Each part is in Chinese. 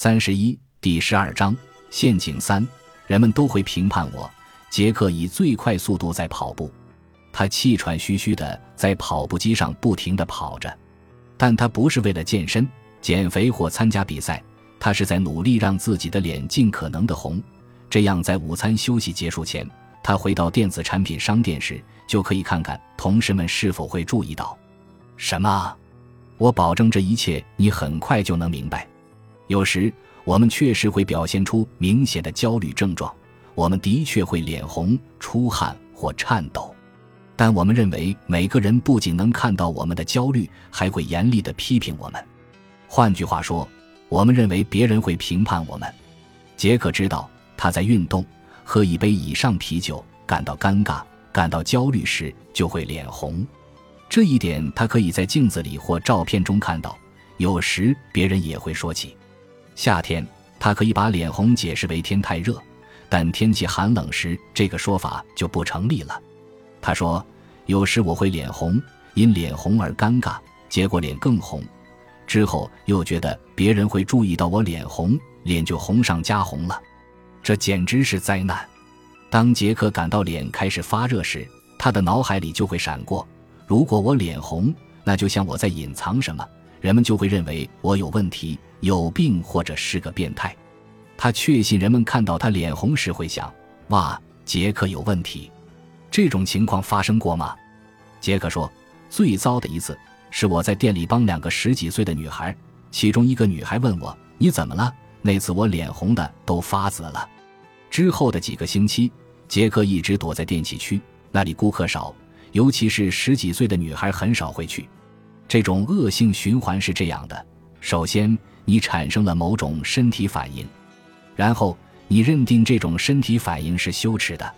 三十一第十二章陷阱三，人们都会评判我。杰克以最快速度在跑步，他气喘吁吁的在跑步机上不停的跑着，但他不是为了健身、减肥或参加比赛，他是在努力让自己的脸尽可能的红，这样在午餐休息结束前，他回到电子产品商店时，就可以看看同事们是否会注意到。什么？我保证这一切你很快就能明白。有时我们确实会表现出明显的焦虑症状，我们的确会脸红、出汗或颤抖，但我们认为每个人不仅能看到我们的焦虑，还会严厉地批评我们。换句话说，我们认为别人会评判我们。杰克知道他在运动、喝一杯以上啤酒、感到尴尬、感到焦虑时就会脸红，这一点他可以在镜子里或照片中看到。有时别人也会说起。夏天，他可以把脸红解释为天太热，但天气寒冷时，这个说法就不成立了。他说：“有时我会脸红，因脸红而尴尬，结果脸更红。之后又觉得别人会注意到我脸红，脸就红上加红了。这简直是灾难。”当杰克感到脸开始发热时，他的脑海里就会闪过：如果我脸红，那就像我在隐藏什么。人们就会认为我有问题、有病或者是个变态。他确信人们看到他脸红时会想：“哇，杰克有问题。”这种情况发生过吗？杰克说：“最糟的一次是我在店里帮两个十几岁的女孩，其中一个女孩问我：‘你怎么了？’那次我脸红的都发紫了。”之后的几个星期，杰克一直躲在电器区，那里顾客少，尤其是十几岁的女孩很少会去。这种恶性循环是这样的：首先，你产生了某种身体反应，然后你认定这种身体反应是羞耻的。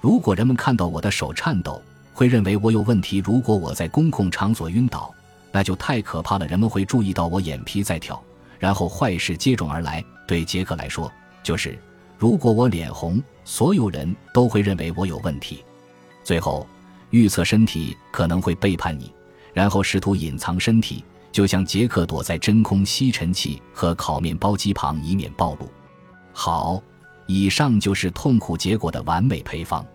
如果人们看到我的手颤抖，会认为我有问题；如果我在公共场所晕倒，那就太可怕了，人们会注意到我眼皮在跳。然后坏事接踵而来。对杰克来说，就是如果我脸红，所有人都会认为我有问题。最后，预测身体可能会背叛你。然后试图隐藏身体，就像杰克躲在真空吸尘器和烤面包机旁，以免暴露。好，以上就是痛苦结果的完美配方。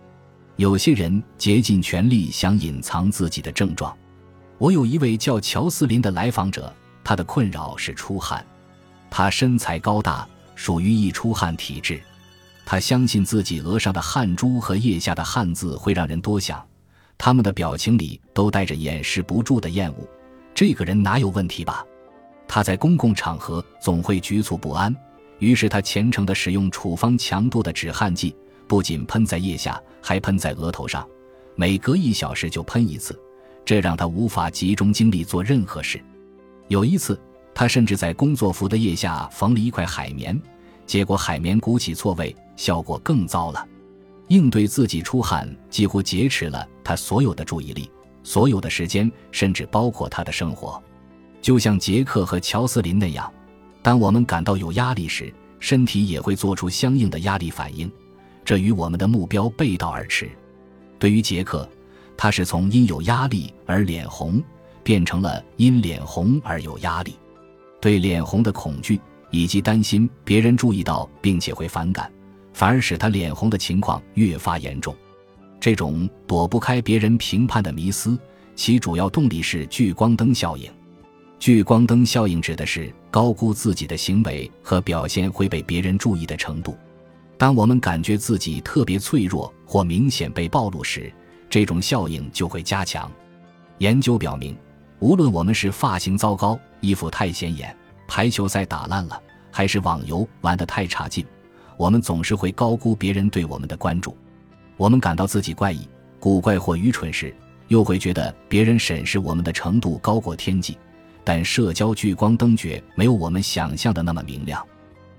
有些人竭尽全力想隐藏自己的症状。我有一位叫乔斯林的来访者，他的困扰是出汗。他身材高大，属于易出汗体质。他相信自己额上的汗珠和腋下的汗渍会让人多想。他们的表情里都带着掩饰不住的厌恶。这个人哪有问题吧？他在公共场合总会局促不安，于是他虔诚地使用处方强度的止汗剂，不仅喷在腋下，还喷在额头上，每隔一小时就喷一次，这让他无法集中精力做任何事。有一次，他甚至在工作服的腋下缝了一块海绵，结果海绵鼓起错位，效果更糟了。应对自己出汗几乎劫持了他所有的注意力，所有的时间，甚至包括他的生活。就像杰克和乔斯林那样，当我们感到有压力时，身体也会做出相应的压力反应，这与我们的目标背道而驰。对于杰克，他是从因有压力而脸红，变成了因脸红而有压力。对脸红的恐惧以及担心别人注意到并且会反感。反而使他脸红的情况越发严重。这种躲不开别人评判的迷思，其主要动力是聚光灯效应。聚光灯效应指的是高估自己的行为和表现会被别人注意的程度。当我们感觉自己特别脆弱或明显被暴露时，这种效应就会加强。研究表明，无论我们是发型糟糕、衣服太显眼、排球赛打烂了，还是网游玩得太差劲。我们总是会高估别人对我们的关注，我们感到自己怪异、古怪或愚蠢时，又会觉得别人审视我们的程度高过天际。但社交聚光灯觉没有我们想象的那么明亮。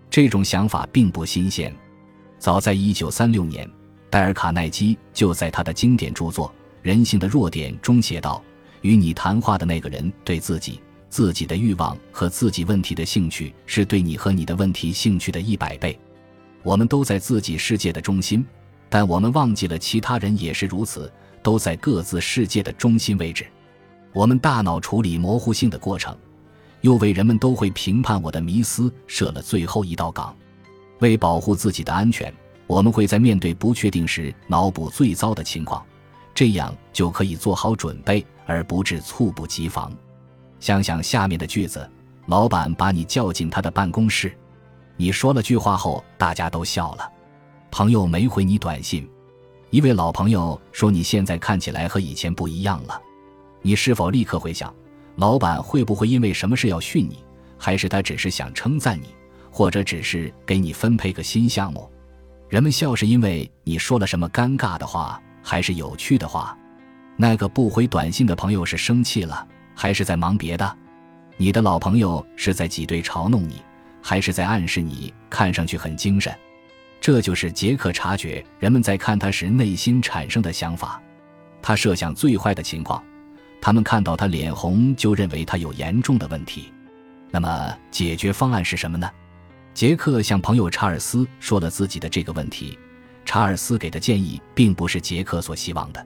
这种想法并不新鲜，早在1936年，戴尔·卡耐基就在他的经典著作《人性的弱点》中写道：“与你谈话的那个人对自己、自己的欲望和自己问题的兴趣，是对你和你的问题兴趣的一百倍。”我们都在自己世界的中心，但我们忘记了其他人也是如此，都在各自世界的中心位置。我们大脑处理模糊性的过程，又为人们都会评判我的迷思设了最后一道岗。为保护自己的安全，我们会在面对不确定时脑补最糟的情况，这样就可以做好准备，而不致猝不及防。想想下面的句子：老板把你叫进他的办公室，你说了句话后，大家都笑了。朋友没回你短信，一位老朋友说你现在看起来和以前不一样了。你是否立刻回想，老板会不会因为什么事要训你，还是他只是想称赞你，或者只是给你分配个新项目？人们笑是因为你说了什么尴尬的话，还是有趣的话？那个不回短信的朋友是生气了，还是在忙别的？你的老朋友是在挤兑嘲弄你，还是在暗示你看上去很精神？这就是杰克察觉人们在看他时内心产生的想法。他设想最坏的情况。他们看到他脸红，就认为他有严重的问题。那么解决方案是什么呢？杰克向朋友查尔斯说了自己的这个问题。查尔斯给的建议并不是杰克所希望的。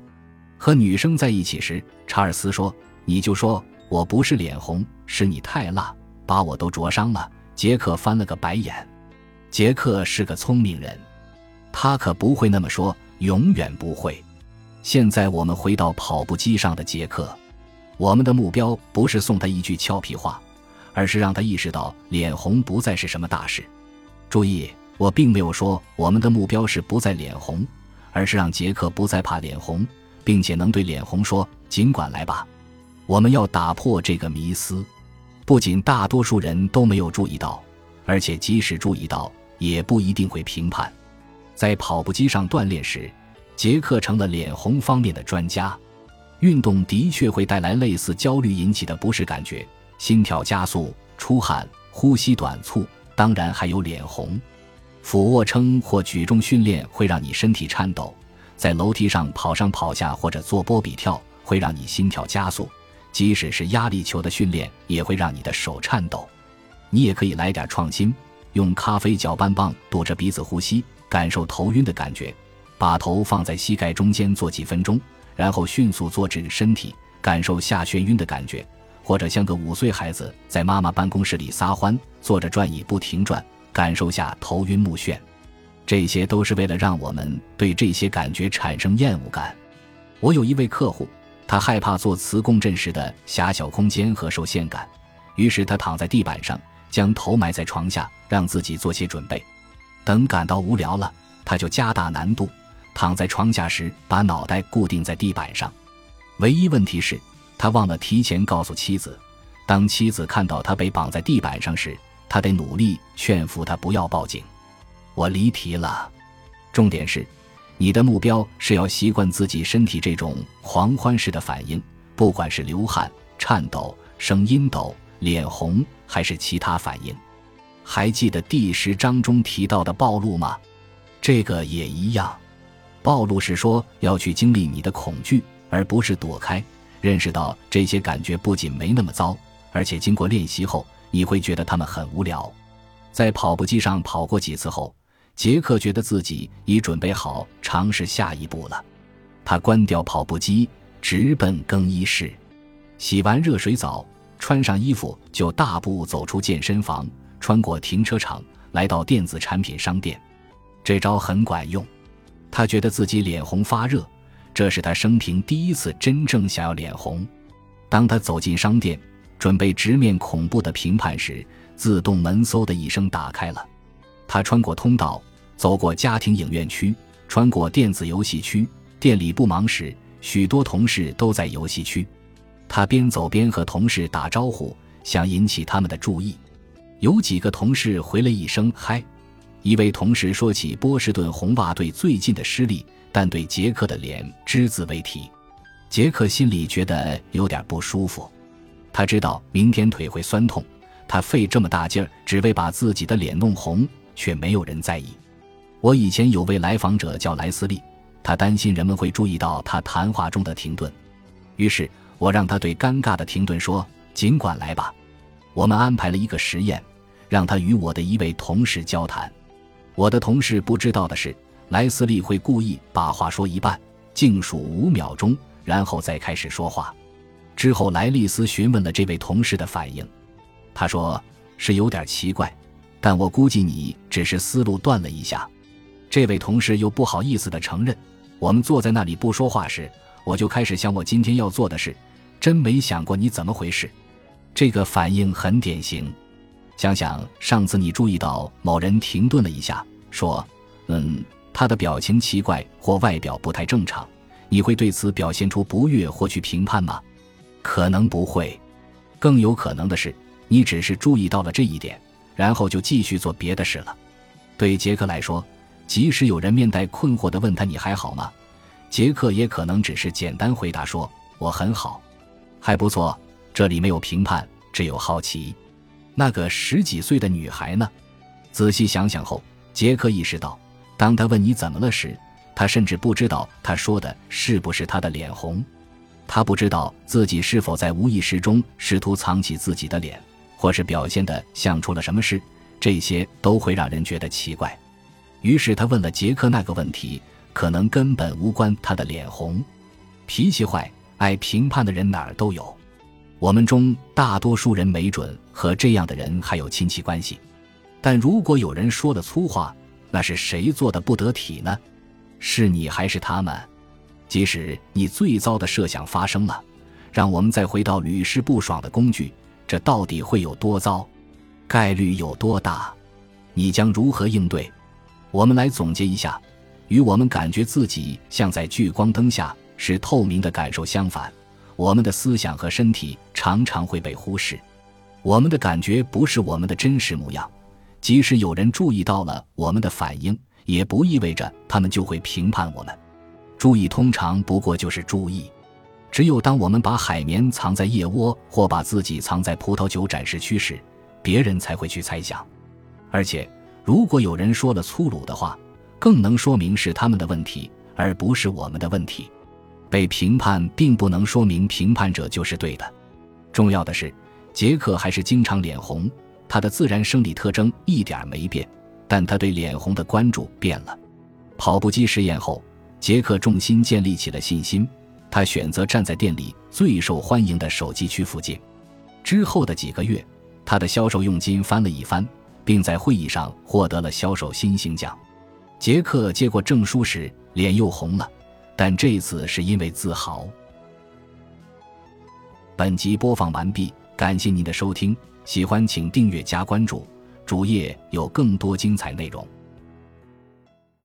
和女生在一起时，查尔斯说：“你就说我不是脸红，是你太辣，把我都灼伤了。”杰克翻了个白眼。杰克是个聪明人，他可不会那么说，永远不会。现在我们回到跑步机上的杰克。我们的目标不是送他一句俏皮话，而是让他意识到脸红不再是什么大事。注意，我并没有说我们的目标是不再脸红，而是让杰克不再怕脸红，并且能对脸红说：“尽管来吧。”我们要打破这个迷思。不仅大多数人都没有注意到，而且即使注意到，也不一定会评判。在跑步机上锻炼时，杰克成了脸红方面的专家。运动的确会带来类似焦虑引起的不适感觉，心跳加速、出汗、呼吸短促，当然还有脸红。俯卧撑或举重训练会让你身体颤抖，在楼梯上跑上跑下或者做波比跳会让你心跳加速，即使是压力球的训练也会让你的手颤抖。你也可以来点创新，用咖啡搅拌棒堵着鼻子呼吸，感受头晕的感觉，把头放在膝盖中间坐几分钟。然后迅速坐直身体，感受下眩晕的感觉，或者像个五岁孩子在妈妈办公室里撒欢，坐着转椅不停转，感受下头晕目眩。这些都是为了让我们对这些感觉产生厌恶感。我有一位客户，他害怕做磁共振时的狭小空间和受限感，于是他躺在地板上，将头埋在床下，让自己做些准备。等感到无聊了，他就加大难度。躺在床下时，把脑袋固定在地板上。唯一问题是，他忘了提前告诉妻子，当妻子看到他被绑在地板上时，他得努力劝服他不要报警。我离题了，重点是，你的目标是要习惯自己身体这种狂欢式的反应，不管是流汗、颤抖、声音抖、脸红，还是其他反应。还记得第十章中提到的暴露吗？这个也一样。暴露是说要去经历你的恐惧，而不是躲开。认识到这些感觉不仅没那么糟，而且经过练习后，你会觉得他们很无聊。在跑步机上跑过几次后，杰克觉得自己已准备好尝试下一步了。他关掉跑步机，直奔更衣室，洗完热水澡，穿上衣服，就大步走出健身房，穿过停车场，来到电子产品商店。这招很管用。他觉得自己脸红发热，这是他生平第一次真正想要脸红。当他走进商店，准备直面恐怖的评判时，自动门嗖的一声打开了。他穿过通道，走过家庭影院区，穿过电子游戏区。店里不忙时，许多同事都在游戏区。他边走边和同事打招呼，想引起他们的注意。有几个同事回了一声“嗨”。一位同事说起波士顿红袜队最近的失利，但对杰克的脸只字未提。杰克心里觉得有点不舒服，他知道明天腿会酸痛，他费这么大劲儿只为把自己的脸弄红，却没有人在意。我以前有位来访者叫莱斯利，他担心人们会注意到他谈话中的停顿，于是我让他对尴尬的停顿说：“尽管来吧。”我们安排了一个实验，让他与我的一位同事交谈。我的同事不知道的是，莱斯利会故意把话说一半，静数五秒钟，然后再开始说话。之后，莱利斯询问了这位同事的反应。他说：“是有点奇怪，但我估计你只是思路断了一下。”这位同事又不好意思地承认：“我们坐在那里不说话时，我就开始想我今天要做的事，真没想过你怎么回事。”这个反应很典型。想想上次你注意到某人停顿了一下，说：“嗯，他的表情奇怪或外表不太正常。”你会对此表现出不悦或去评判吗？可能不会。更有可能的是，你只是注意到了这一点，然后就继续做别的事了。对杰克来说，即使有人面带困惑地问他“你还好吗”，杰克也可能只是简单回答说：“我很好，还不错。”这里没有评判，只有好奇。那个十几岁的女孩呢？仔细想想后，杰克意识到，当他问你怎么了时，他甚至不知道他说的是不是他的脸红，他不知道自己是否在无意识中试图藏起自己的脸，或是表现的像出了什么事，这些都会让人觉得奇怪。于是他问了杰克那个问题，可能根本无关他的脸红。脾气坏、爱评判的人哪儿都有，我们中大多数人没准和这样的人还有亲戚关系。但如果有人说了粗话，那是谁做的不得体呢？是你还是他们？即使你最糟的设想发生了，让我们再回到屡试不爽的工具，这到底会有多糟？概率有多大？你将如何应对？我们来总结一下：与我们感觉自己像在聚光灯下是透明的感受相反，我们的思想和身体常常会被忽视。我们的感觉不是我们的真实模样，即使有人注意到了我们的反应。也不意味着他们就会评判我们。注意通常不过就是注意。只有当我们把海绵藏在腋窝，或把自己藏在葡萄酒展示区时，别人才会去猜想。而且，如果有人说了粗鲁的话，更能说明是他们的问题，而不是我们的问题。被评判并不能说明评判者就是对的。重要的是，杰克还是经常脸红，他的自然生理特征一点没变。但他对脸红的关注变了。跑步机实验后，杰克重新建立起了信心。他选择站在店里最受欢迎的手机区附近。之后的几个月，他的销售佣金翻了一番，并在会议上获得了销售新星奖。杰克接过证书时，脸又红了，但这次是因为自豪。本集播放完毕，感谢您的收听，喜欢请订阅加关注。主页有更多精彩内容。